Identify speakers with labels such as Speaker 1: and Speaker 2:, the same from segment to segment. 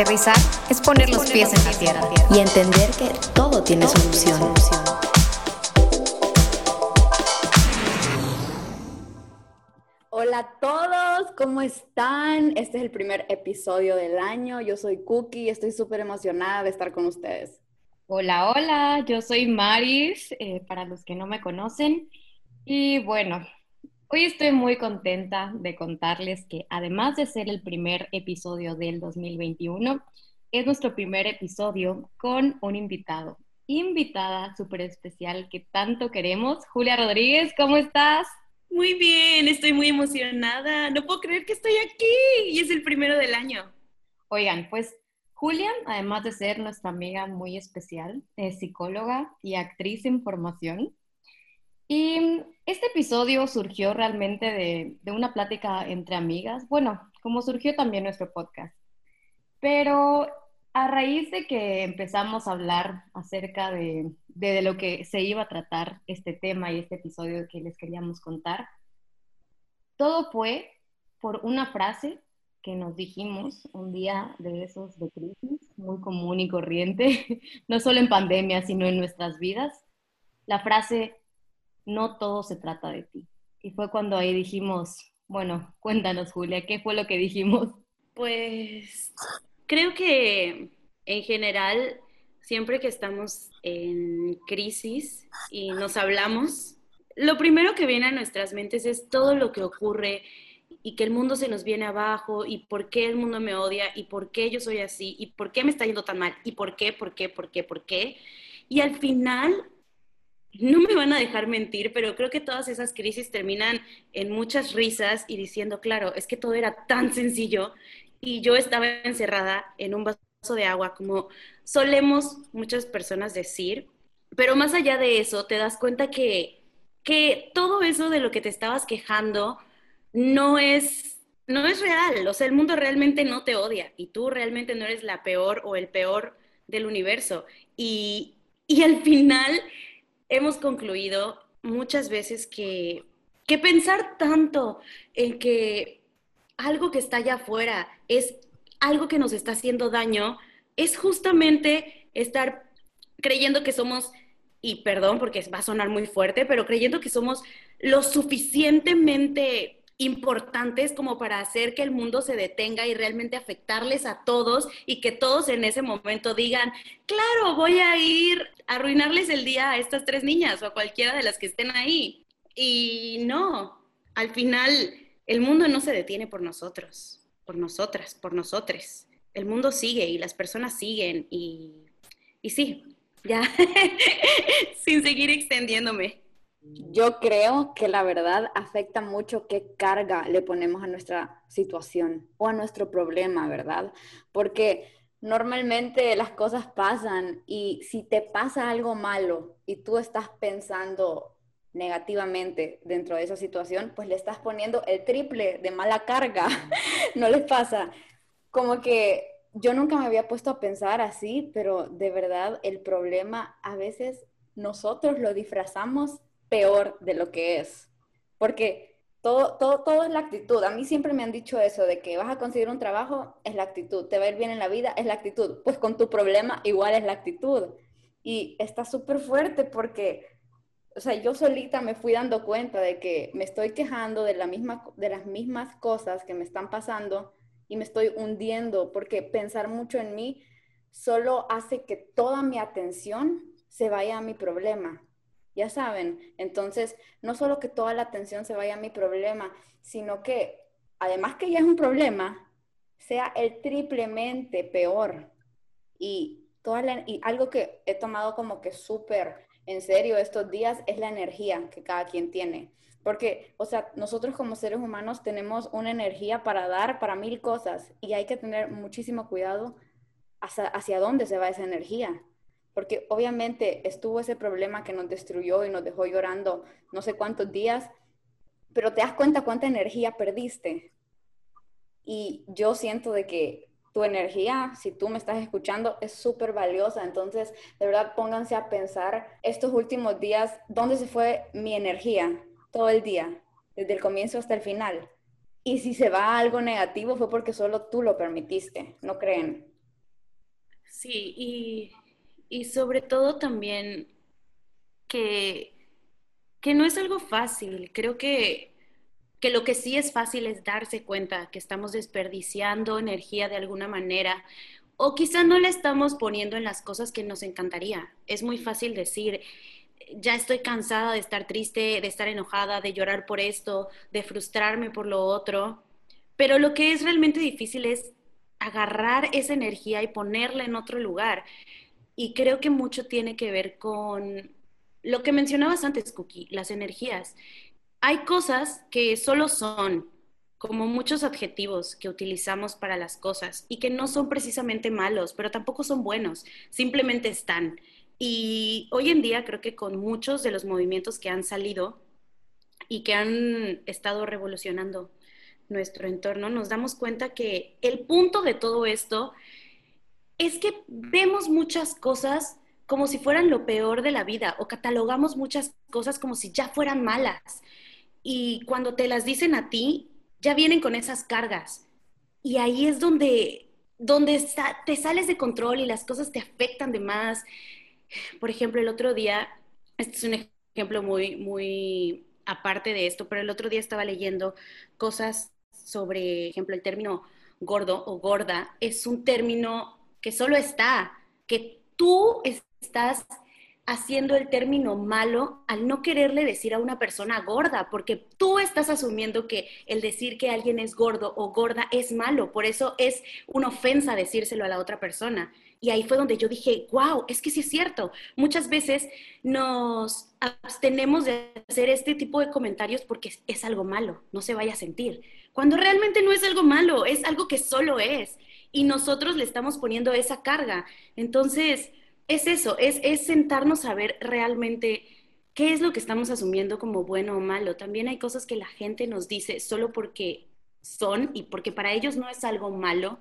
Speaker 1: Aterrizar es poner los pies en la tierra
Speaker 2: y entender que todo tiene solución.
Speaker 3: Hola a todos, ¿cómo están? Este es el primer episodio del año. Yo soy Cookie y estoy súper emocionada de estar con ustedes.
Speaker 4: Hola, hola, yo soy Maris, eh, para los que no me conocen. Y bueno, Hoy estoy muy contenta de contarles que además de ser el primer episodio del 2021, es nuestro primer episodio con un invitado, invitada súper especial que tanto queremos. Julia Rodríguez, ¿cómo estás?
Speaker 5: Muy bien, estoy muy emocionada. No puedo creer que estoy aquí y es el primero del año.
Speaker 4: Oigan, pues Julia, además de ser nuestra amiga muy especial, es psicóloga y actriz en formación. Y este episodio surgió realmente de, una plática entre amigas, bueno, como surgió también nuestro podcast. Pero a raíz de que empezamos a hablar acerca de, de, lo que se iba a tratar este tema y este episodio que les queríamos contar, todo fue por una frase que nos dijimos un día de esos de crisis, muy común y corriente, no solo en pandemia, sino en nuestras vidas. La frase, no todo se trata de ti. Y fue cuando ahí dijimos, bueno, cuéntanos Julia, ¿qué fue lo que dijimos?
Speaker 5: Pues creo que en general, siempre que estamos en crisis y nos hablamos, lo primero que viene a nuestras mentes es todo lo que ocurre y que el mundo se nos viene abajo y por qué el mundo me odia y por qué yo soy así y por qué me está yendo tan mal y por qué, por qué, por qué, por qué. Y al final no me van a dejar mentir, pero creo que todas esas crisis terminan en muchas risas y diciendo, claro, es que todo era tan sencillo y yo estaba encerrada en un vaso de agua, como solemos muchas personas decir, pero más allá de eso, te das cuenta que, que todo eso de lo que te estabas quejando no es, no es real, o sea, el mundo realmente no te odia y tú realmente no eres la peor o el peor del universo. Y, y al final hemos concluido muchas veces que, que pensar tanto en que algo que está allá afuera es algo que nos está haciendo daño, es justamente estar creyendo que somos, y perdón porque va a sonar muy fuerte, pero creyendo que somos lo suficientemente importantes como para hacer que el mundo se detenga y realmente afectarles a todos y que todos en ese momento digan, claro, voy a ir a arruinarles el día a estas tres niñas o a cualquiera de las que estén ahí. Y no, al final el mundo no se detiene por nosotros, por nosotras, por nosotres. El mundo sigue y las personas siguen y, y sí, ya, sin seguir extendiéndome.
Speaker 3: Yo creo que la verdad afecta mucho qué carga le ponemos a nuestra situación o a nuestro problema, ¿verdad? Porque normalmente las cosas pasan y si te pasa algo malo y tú estás pensando negativamente dentro de esa situación, pues le estás poniendo el triple de mala carga. ¿No les pasa? Como que yo nunca me había puesto a pensar así, pero de verdad el problema a veces nosotros lo disfrazamos peor de lo que es. Porque todo, todo, todo es la actitud. A mí siempre me han dicho eso, de que vas a conseguir un trabajo, es la actitud. Te va a ir bien en la vida, es la actitud. Pues con tu problema igual es la actitud. Y está súper fuerte porque, o sea, yo solita me fui dando cuenta de que me estoy quejando de, la misma, de las mismas cosas que me están pasando y me estoy hundiendo porque pensar mucho en mí solo hace que toda mi atención se vaya a mi problema ya saben, entonces no solo que toda la atención se vaya a mi problema, sino que además que ya es un problema, sea el triplemente peor. Y, toda y algo que he tomado como que súper en serio estos días es la energía que cada quien tiene. Porque, o sea, nosotros como seres humanos tenemos una energía para dar para mil cosas y hay que tener muchísimo cuidado hacia, hacia dónde se va esa energía porque obviamente estuvo ese problema que nos destruyó y nos dejó llorando no sé cuántos días, pero te das cuenta cuánta energía perdiste. Y yo siento de que tu energía, si tú me estás escuchando, es súper valiosa. Entonces, de verdad, pónganse a pensar estos últimos días, ¿dónde se fue mi energía todo el día, desde el comienzo hasta el final? Y si se va algo negativo fue porque solo tú lo permitiste, ¿no creen?
Speaker 5: Sí, y, y sobre todo también que, que no es algo fácil. Creo que, que lo que sí es fácil es darse cuenta que estamos desperdiciando energía de alguna manera o quizá no le estamos poniendo en las cosas que nos encantaría. Es muy fácil decir, ya estoy cansada de estar triste, de estar enojada, de llorar por esto, de frustrarme por lo otro, pero lo que es realmente difícil es agarrar esa energía y ponerla en otro lugar. Y creo que mucho tiene que ver con lo que mencionabas antes, Cookie, las energías. Hay cosas que solo son, como muchos adjetivos que utilizamos para las cosas y que no son precisamente malos, pero tampoco son buenos, simplemente están. Y hoy en día creo que con muchos de los movimientos que han salido y que han estado revolucionando nuestro entorno, nos damos cuenta que el punto de todo esto es que vemos muchas cosas como si fueran lo peor de la vida o catalogamos muchas cosas como si ya fueran malas. Y cuando te las dicen a ti, ya vienen con esas cargas. Y ahí es donde, donde te sales de control y las cosas te afectan de más. Por ejemplo, el otro día, este es un ejemplo muy, muy aparte de esto, pero el otro día estaba leyendo cosas sobre, ejemplo, el término gordo o gorda es un término que solo está, que tú estás haciendo el término malo al no quererle decir a una persona gorda, porque tú estás asumiendo que el decir que alguien es gordo o gorda es malo, por eso es una ofensa decírselo a la otra persona. Y ahí fue donde yo dije, wow, es que sí es cierto. Muchas veces nos abstenemos de hacer este tipo de comentarios porque es algo malo, no se vaya a sentir. Cuando realmente no es algo malo, es algo que solo es. Y nosotros le estamos poniendo esa carga. Entonces, es eso, es, es sentarnos a ver realmente qué es lo que estamos asumiendo como bueno o malo. También hay cosas que la gente nos dice solo porque son y porque para ellos no es algo malo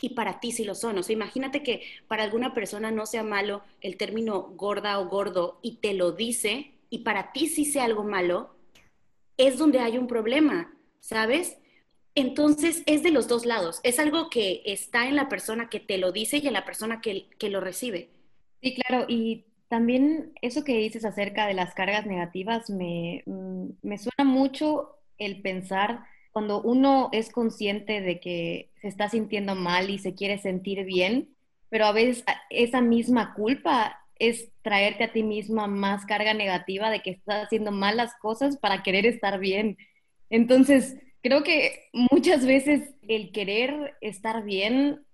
Speaker 5: y para ti sí lo son. O sea, imagínate que para alguna persona no sea malo el término gorda o gordo y te lo dice y para ti sí sea algo malo, es donde hay un problema, ¿sabes? Entonces es de los dos lados. Es algo que está en la persona que te lo dice y en la persona que, que lo recibe.
Speaker 4: Sí, claro, y también eso que dices acerca de las cargas negativas me, mm, me suena mucho el pensar cuando uno es consciente de que se está sintiendo mal y se quiere sentir bien, pero a veces esa misma culpa es traerte a ti misma más carga negativa de que estás haciendo malas cosas para querer estar bien. Entonces, creo que muchas veces el querer estar bien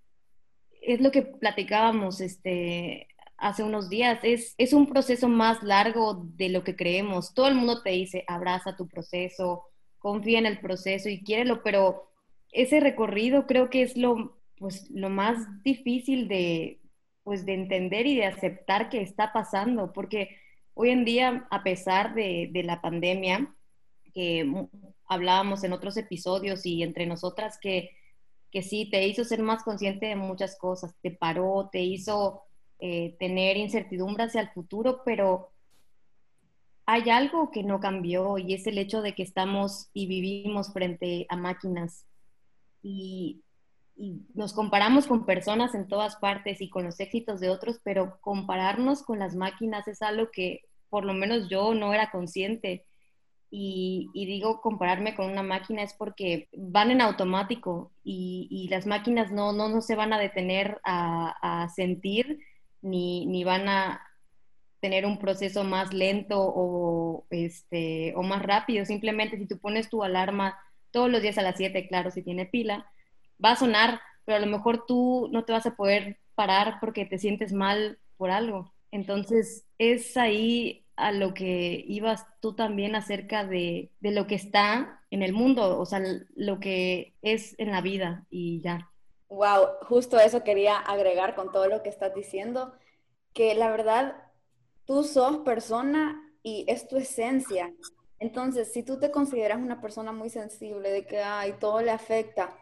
Speaker 4: es lo que platicábamos este, hace unos días. Es, es un proceso más largo de lo que creemos. Todo el mundo te dice, abraza tu proceso, confía en el proceso y quiérelo, pero ese recorrido creo que es lo, pues, lo más difícil de, pues, de entender y de aceptar que está pasando, porque hoy en día, a pesar de, de la pandemia, que hablábamos en otros episodios y entre nosotras, que, que sí, te hizo ser más consciente de muchas cosas, te paró, te hizo eh, tener incertidumbre hacia el futuro, pero hay algo que no cambió y es el hecho de que estamos y vivimos frente a máquinas y, nos comparamos con personas en todas partes y con los éxitos de otros, pero compararnos con las máquinas es algo que por lo menos yo no era consciente. Y, digo compararme con una máquina es porque van en automático y, las máquinas no, no, no, se van a detener a, sentir ni, van a tener un proceso más lento o, este, o más rápido. Simplemente si tú pones tu alarma todos los días a las 7, claro, si tiene pila, va a sonar, pero a lo mejor tú no te vas a poder parar porque te sientes mal por algo. Entonces, es ahí a lo que ibas tú también acerca de, de lo que está en el mundo, o sea, lo que es en la vida y ya.
Speaker 3: Wow, justo eso quería agregar con todo lo que estás diciendo, que la verdad, tú sos persona y es tu esencia. Entonces, si tú te consideras una persona muy sensible, de que ay, todo le afecta,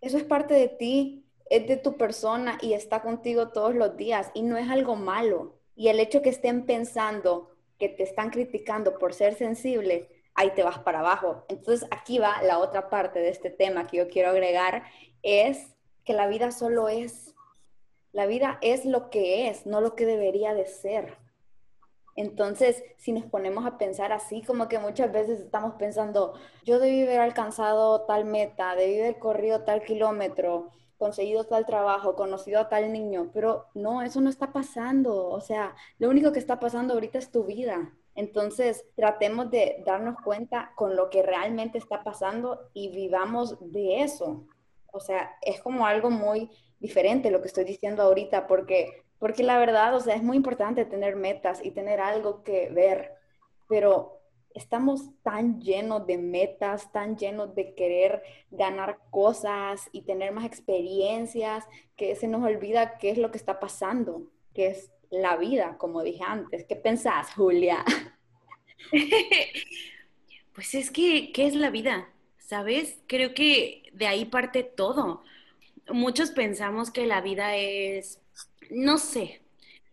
Speaker 3: eso es parte de ti, es de tu persona y está contigo todos los días y no es algo malo. Y el hecho que estén pensando que te están criticando por ser sensible, ahí te vas para abajo. Entonces, aquí va la otra parte de este tema que yo quiero agregar, es que la vida solo es. La vida es lo que es, no lo que debería de ser. Entonces, si nos ponemos a pensar así, como que muchas veces estamos pensando, yo debí haber alcanzado tal meta, debí haber corrido tal kilómetro, conseguido tal trabajo, conocido a tal niño, pero no, eso no está pasando. O sea, lo único que está pasando ahorita es tu vida. Entonces, tratemos de darnos cuenta con lo que realmente está pasando y vivamos de eso. O sea, es como algo muy diferente lo que estoy diciendo ahorita, porque, porque la verdad, o sea, es muy importante tener metas y tener algo que ver, pero estamos tan llenos de metas, tan llenos de querer ganar cosas y tener más experiencias, que se nos olvida qué es lo que está pasando, que es la vida, como dije antes. ¿Qué pensás, Julia?
Speaker 5: pues es que, ¿qué es la vida? ¿Sabes? Creo que de ahí parte todo. Muchos pensamos que la vida es, no sé,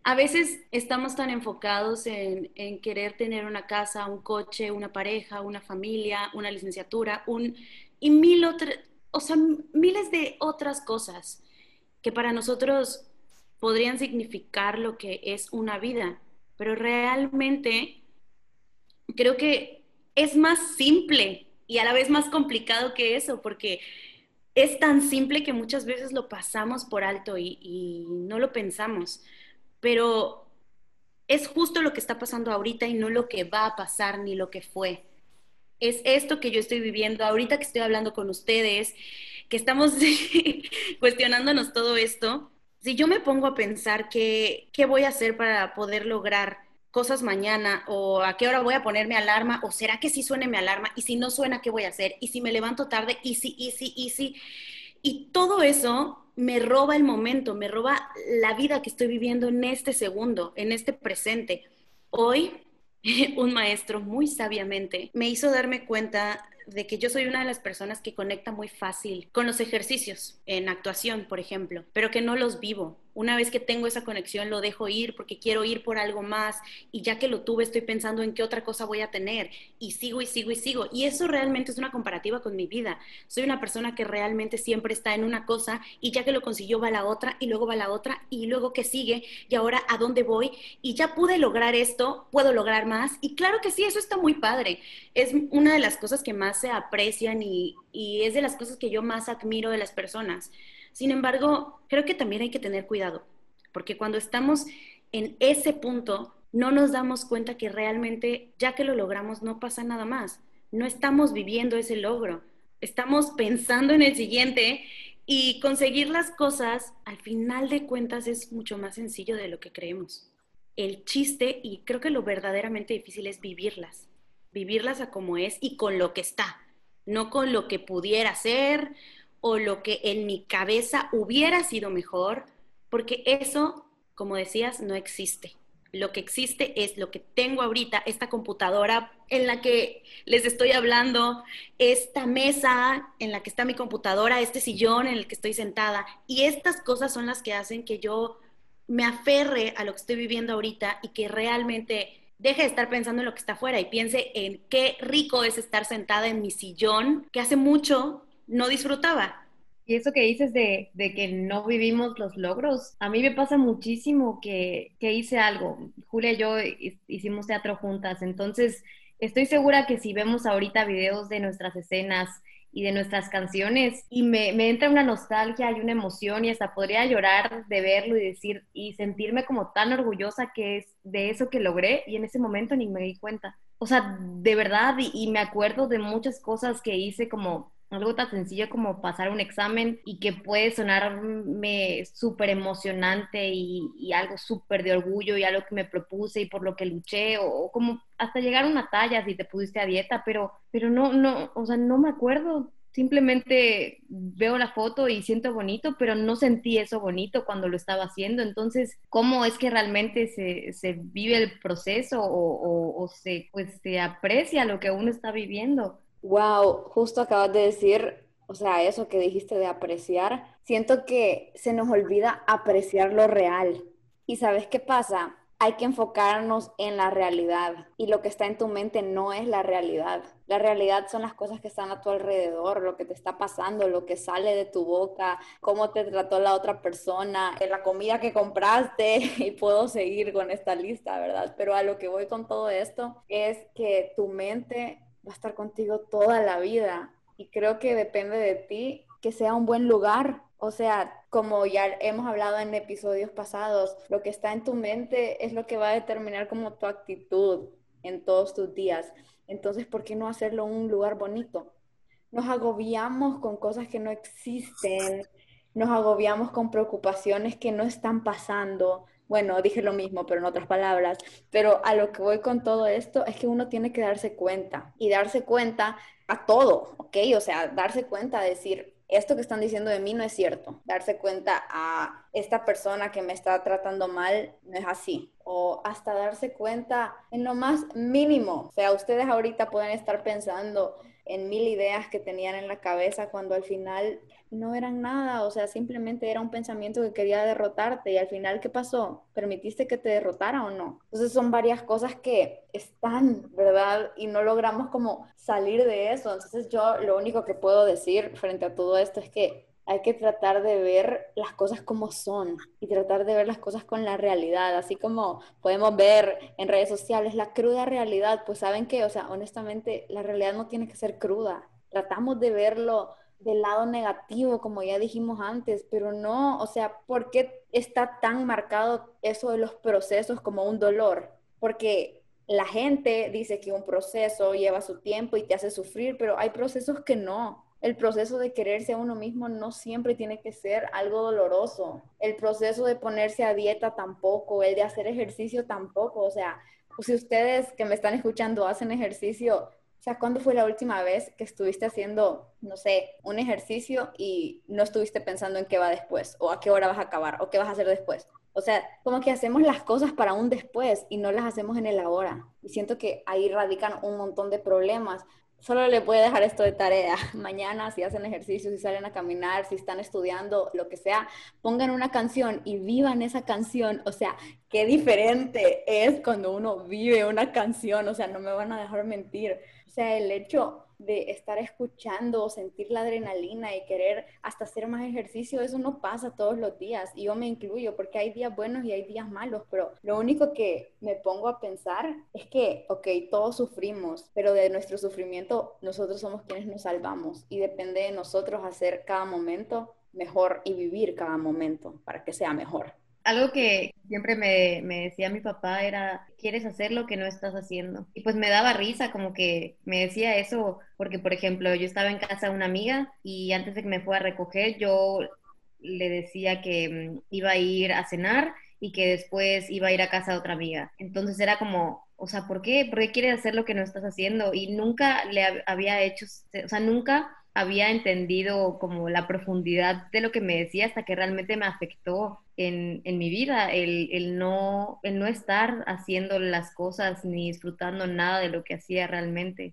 Speaker 5: a veces estamos tan enfocados en, querer tener una casa, un coche, una pareja, una familia, una licenciatura, un, y mil otras, o sea, miles de otras cosas que para nosotros podrían significar lo que es una vida, pero realmente creo que es más simple y a la vez más complicado que eso, porque es tan simple que muchas veces lo pasamos por alto y no lo pensamos, pero es justo lo que está pasando ahorita y no lo que va a pasar ni lo que fue. Es esto que yo estoy viviendo ahorita que estoy hablando con ustedes, que estamos cuestionándonos todo esto si yo me pongo a pensar qué, qué voy a hacer para poder lograr cosas mañana o a qué hora voy a ponerme alarma o será que sí suene mi alarma y si no suena, ¿qué voy a hacer? Y si me levanto tarde, y si, y si, y si. Y todo eso me roba el momento, me roba la vida que estoy viviendo en este segundo, en este presente. Hoy, un maestro muy sabiamente me hizo darme cuenta de que yo soy una de las personas que conecta muy fácil con los ejercicios en actuación, por ejemplo, pero que no los vivo. Una vez que tengo esa conexión lo dejo ir porque quiero ir por algo más y ya que lo tuve estoy pensando en qué otra cosa voy a tener y sigo y sigo y sigo. Y eso realmente es una comparativa con mi vida. Soy una persona que realmente siempre está en una cosa y ya que lo consiguió va a la otra y luego va a la otra y luego que sigue y ahora a dónde voy y ya pude lograr esto, puedo lograr más. Y claro que sí, eso está muy padre. Es una de las cosas que más se aprecian y, y es de las cosas que yo más admiro de las personas sin embargo, creo que también hay que tener cuidado, porque cuando estamos en ese punto, no nos damos cuenta que realmente, ya que lo logramos, no pasa nada más. No estamos viviendo ese logro. Estamos pensando en el siguiente y conseguir las cosas, al final de cuentas, es mucho más sencillo de lo que creemos. El chiste, y creo que lo verdaderamente difícil es vivirlas, vivirlas a como es y con lo que está, no con lo que pudiera ser o lo que en mi cabeza hubiera sido mejor, porque eso, como decías, no existe. Lo que existe es lo que tengo ahorita, esta computadora en la que les estoy hablando, esta mesa en la que está mi computadora, este sillón en el que estoy sentada. Y estas cosas son las que hacen que yo me aferre a lo que estoy viviendo ahorita y que realmente deje de estar pensando en lo que está afuera y piense en qué rico es estar sentada en mi sillón, que hace mucho no disfrutaba.
Speaker 4: Y eso que dices de, que no vivimos los logros, a mí me pasa muchísimo que, que hice algo. Julia y yo hicimos teatro juntas, entonces estoy segura que si vemos ahorita videos de nuestras escenas y de nuestras canciones y me, me, entra una nostalgia y una emoción y hasta podría llorar de verlo y decir y sentirme como tan orgullosa que es de eso que logré y en ese momento ni me di cuenta. O sea, de verdad y me acuerdo de muchas cosas que hice como algo tan sencillo como pasar un examen y que puede sonarme súper emocionante y, algo súper de orgullo y algo que me propuse y por lo que luché o, como hasta llegar a una talla si te pusiste a dieta, pero, pero no, no, o sea, no me acuerdo. Simplemente veo la foto y siento bonito, pero no sentí eso bonito cuando lo estaba haciendo. Entonces, ¿cómo es que realmente se, se vive el proceso o, o, se, pues, se aprecia lo que uno está viviendo?
Speaker 3: Wow, justo acabas de decir, o sea, eso que dijiste de apreciar, siento que se nos olvida apreciar lo real. ¿Y sabes qué pasa? hay que enfocarnos en la realidad y lo que está en tu mente no es la realidad. La realidad son las cosas que están a tu alrededor, lo que te está pasando, lo que sale de tu boca, cómo te trató la otra persona, la comida que compraste y puedo seguir con esta lista, ¿verdad? Pero a lo que voy con todo esto es que tu mente va a estar contigo toda la vida y creo que depende de ti que sea un buen lugar o sea, como ya hemos hablado en episodios pasados, lo que está en tu mente es lo que va a determinar como tu actitud en todos tus días. Entonces, ¿por qué no hacerlo un lugar bonito? Nos agobiamos con cosas que no existen, nos agobiamos con preocupaciones que no están pasando. Bueno, dije lo mismo, pero en otras palabras. Pero a lo que voy con todo esto es que uno tiene que darse cuenta y darse cuenta a todo, ¿ok? O sea, darse cuenta, decir, esto que están diciendo de mí no es cierto. Darse cuenta a esta persona que me está tratando mal no es así. O hasta darse cuenta en lo más mínimo. O sea, ustedes ahorita pueden estar pensando en mil ideas que tenían en la cabeza cuando al final no eran nada, o sea, simplemente era un pensamiento que quería derrotarte y al final, ¿qué pasó? ¿Permitiste que te derrotara o no? Entonces son varias cosas que están, ¿verdad? Y no logramos como salir de eso. Entonces yo lo único que puedo decir frente a todo esto es que hay que tratar de ver las cosas como son y tratar de ver las cosas con la realidad, así como podemos ver en redes sociales la cruda realidad, pues saben que, o sea, honestamente, la realidad no tiene que ser cruda. Tratamos de verlo del lado negativo, como ya dijimos antes, pero no, o sea, ¿por qué está tan marcado eso de los procesos como un dolor? Porque la gente dice que un proceso lleva su tiempo y te hace sufrir, pero hay procesos que no. El proceso de quererse a uno mismo no siempre tiene que ser algo doloroso. El proceso de ponerse a dieta tampoco, el de hacer ejercicio tampoco. O sea, si ustedes que me están escuchando hacen ejercicio, o sea, ¿cuándo fue la última vez que estuviste haciendo, no sé, un ejercicio y no estuviste pensando en qué va después? ¿O a qué hora vas a acabar? ¿O qué vas a hacer después? O sea, como que hacemos las cosas para un después y no las hacemos en el ahora. Y siento que ahí radican un montón de problemas. Solo le voy a dejar esto de tarea. Mañana, si hacen ejercicio, si salen a caminar, si están estudiando, lo que sea, pongan una canción y vivan esa canción. O sea, qué diferente es cuando uno vive una canción. O sea, no me van a dejar mentir sea, el hecho de estar escuchando, sentir la adrenalina y querer hasta hacer más ejercicio, eso no pasa todos los días. Y yo me incluyo porque hay días buenos y hay días malos, pero lo único que me pongo a pensar es que, ok, todos sufrimos, pero de nuestro sufrimiento nosotros somos quienes nos salvamos y depende de nosotros hacer cada momento mejor y vivir cada momento para que sea mejor
Speaker 4: algo que siempre me, me, decía mi papá era, quieres hacer lo que no estás haciendo. Y pues me daba risa, como que me decía eso, porque por ejemplo, yo estaba en casa de una amiga y antes de que me fuera a recoger, yo le decía que mm, iba a ir a cenar y que después iba a ir a casa de otra amiga. Entonces era como, o sea, ¿por qué? ¿Por qué quieres hacer lo que no estás haciendo? Y nunca le había hecho, o sea, nunca había entendido como la profundidad de lo que me decía hasta que realmente me afectó en, mi vida, el, no, el no estar haciendo las cosas ni disfrutando nada de lo que hacía realmente.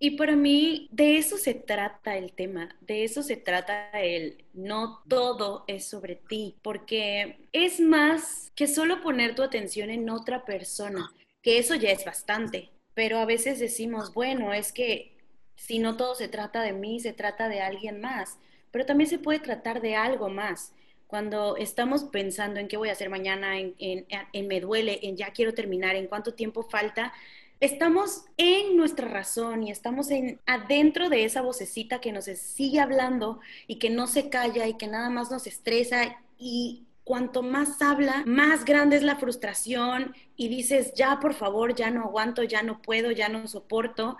Speaker 5: Y para mí de eso se trata el tema, de eso se trata el no todo es sobre ti, porque es más que solo poner tu atención en otra persona, que eso ya es bastante, pero a veces decimos, bueno, es que si no todo se trata de mí, se trata de alguien más, pero también se puede tratar de algo más. Cuando estamos pensando en qué voy a hacer mañana, en, en, me duele, en ya quiero terminar, en cuánto tiempo falta, estamos en nuestra razón y estamos en, adentro de esa vocecita que nos sigue hablando y que no se calla y que nada más nos estresa. Y cuanto más habla, más grande es la frustración y dices, ya por favor, ya no aguanto, ya no puedo, ya no soporto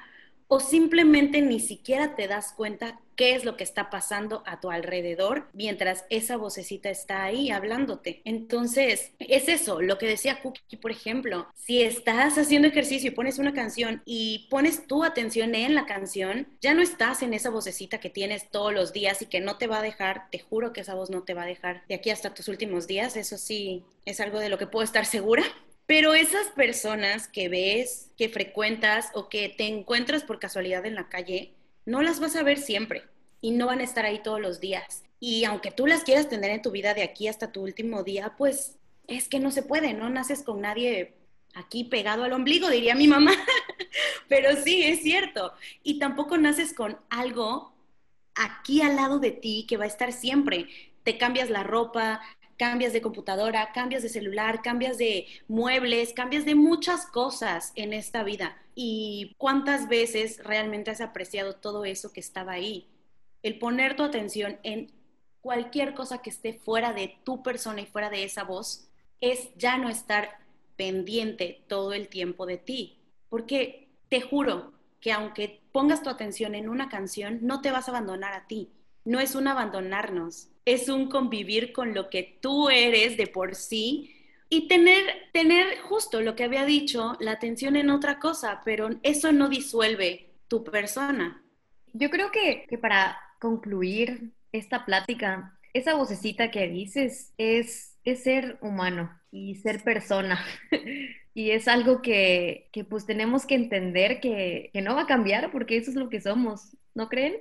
Speaker 5: o simplemente ni siquiera te das cuenta qué es lo que está pasando a tu alrededor mientras esa vocecita está ahí hablándote. Entonces, es eso, lo que decía Cookie, por ejemplo, si estás haciendo ejercicio y pones una canción y pones tu atención en la canción, ya no estás en esa vocecita que tienes todos los días y que no te va a dejar, te juro que esa voz no te va a dejar de aquí hasta tus últimos días, eso sí, es algo de lo que puedo estar segura. Pero esas personas que ves, que frecuentas o que te encuentras por casualidad en la calle, no las vas a ver siempre y no van a estar ahí todos los días. Y aunque tú las quieras tener en tu vida de aquí hasta tu último día, pues es que no se puede, no naces con nadie aquí pegado al ombligo, diría mi mamá, pero sí, es cierto. Y tampoco naces con algo aquí al lado de ti que va a estar siempre. Te cambias la ropa, cambias de computadora, cambias de celular, cambias de muebles, cambias de muchas cosas en esta vida. ¿Y cuántas veces realmente has apreciado todo eso que estaba ahí? El poner tu atención en cualquier cosa que esté fuera de tu persona y fuera de esa voz es ya no estar pendiente todo el tiempo de ti. Porque te juro que aunque pongas tu atención en una canción, no te vas a abandonar a ti. No es un abandonarnos, es un convivir con lo que tú eres de por sí y tener, tener justo lo que había dicho, la atención en otra cosa, pero eso no disuelve tu persona.
Speaker 4: Yo creo que, que para concluir esta plática, esa vocecita que dices es, es ser humano y ser persona. y es algo que, que, pues tenemos que entender que, que no va a cambiar porque eso es lo que somos, ¿no creen?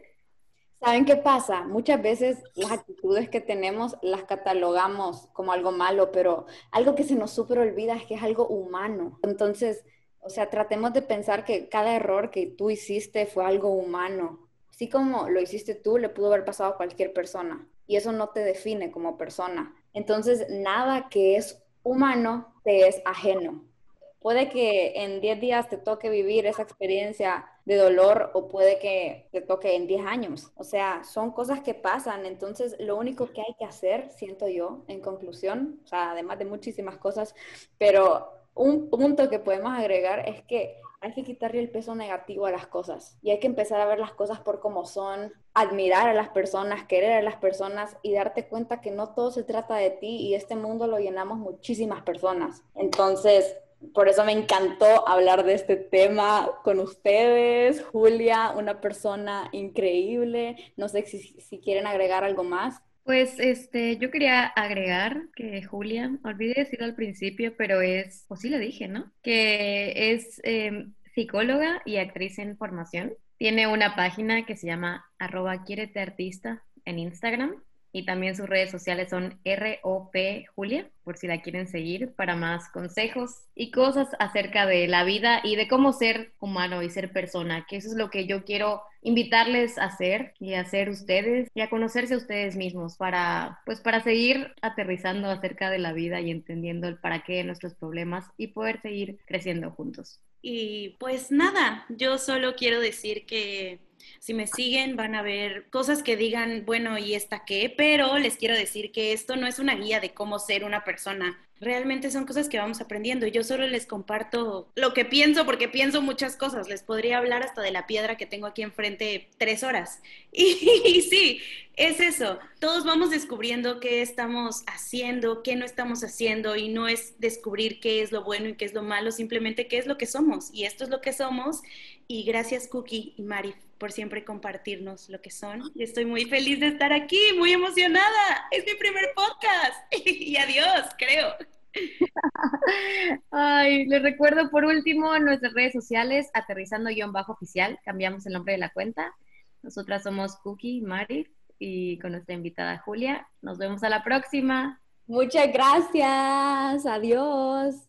Speaker 3: ¿Saben qué pasa? Muchas veces las actitudes que tenemos las catalogamos como algo malo, pero algo que se nos súper olvida es que es algo humano. Entonces, o sea, tratemos de pensar que cada error que tú hiciste fue algo humano. Así como lo hiciste tú, le pudo haber pasado a cualquier persona. Y eso no te define como persona. Entonces, nada que es humano te es ajeno. Puede que en 10 días te toque vivir esa experiencia de dolor o puede que te toque en 10 años. O sea, son cosas que pasan. Entonces, lo único que hay que hacer, siento yo, en conclusión, o sea, además de muchísimas cosas, pero un punto que podemos agregar es que hay que quitarle el peso negativo a las cosas y hay que empezar a ver las cosas por cómo son, admirar a las personas, querer a las personas y darte cuenta que no todo se trata de ti y este mundo lo llenamos muchísimas personas. Entonces, por eso me encantó hablar de este tema con ustedes. Julia, una persona increíble. No sé si, quieren agregar algo más.
Speaker 4: Pues este, yo quería agregar que Julia, olvidé decirlo al principio, pero es, o sí lo dije, ¿no? Que es em, psicóloga y actriz en formación. Tiene una página que se llama arroba artista en Instagram y también sus redes sociales son ROP Julia, por si la quieren seguir para más consejos y cosas acerca de la vida y de cómo ser humano y ser persona, que eso es lo que yo quiero invitarles a hacer y a hacer ustedes y a conocerse a ustedes mismos para pues para seguir aterrizando acerca de la vida y entendiendo el para qué de nuestros problemas y poder seguir creciendo juntos.
Speaker 5: Y pues nada, yo solo quiero decir que si me siguen van a ver cosas que digan, bueno, ¿y esta qué? Pero les quiero decir que esto no es una guía de cómo ser una persona. Realmente son cosas que vamos aprendiendo. Yo solo les comparto lo que pienso porque pienso muchas cosas. Les podría hablar hasta de la piedra que tengo aquí enfrente tres horas. Y, sí, es eso. Todos vamos descubriendo qué estamos haciendo, qué no estamos haciendo y no es descubrir qué es lo bueno y qué es lo malo, simplemente qué es lo que somos. Y esto es lo que somos. Y gracias Cookie y Mari por siempre compartirnos lo que son. Y estoy muy feliz de estar aquí, muy emocionada. Es mi primer podcast. y adiós, creo.
Speaker 4: Ay, les recuerdo por último en nuestras redes sociales, aterrizando-oficial, cambiamos el nombre de la cuenta. Nosotras somos Cookie, Mari y con nuestra invitada Julia. Nos vemos a la próxima.
Speaker 3: Muchas gracias. Adiós.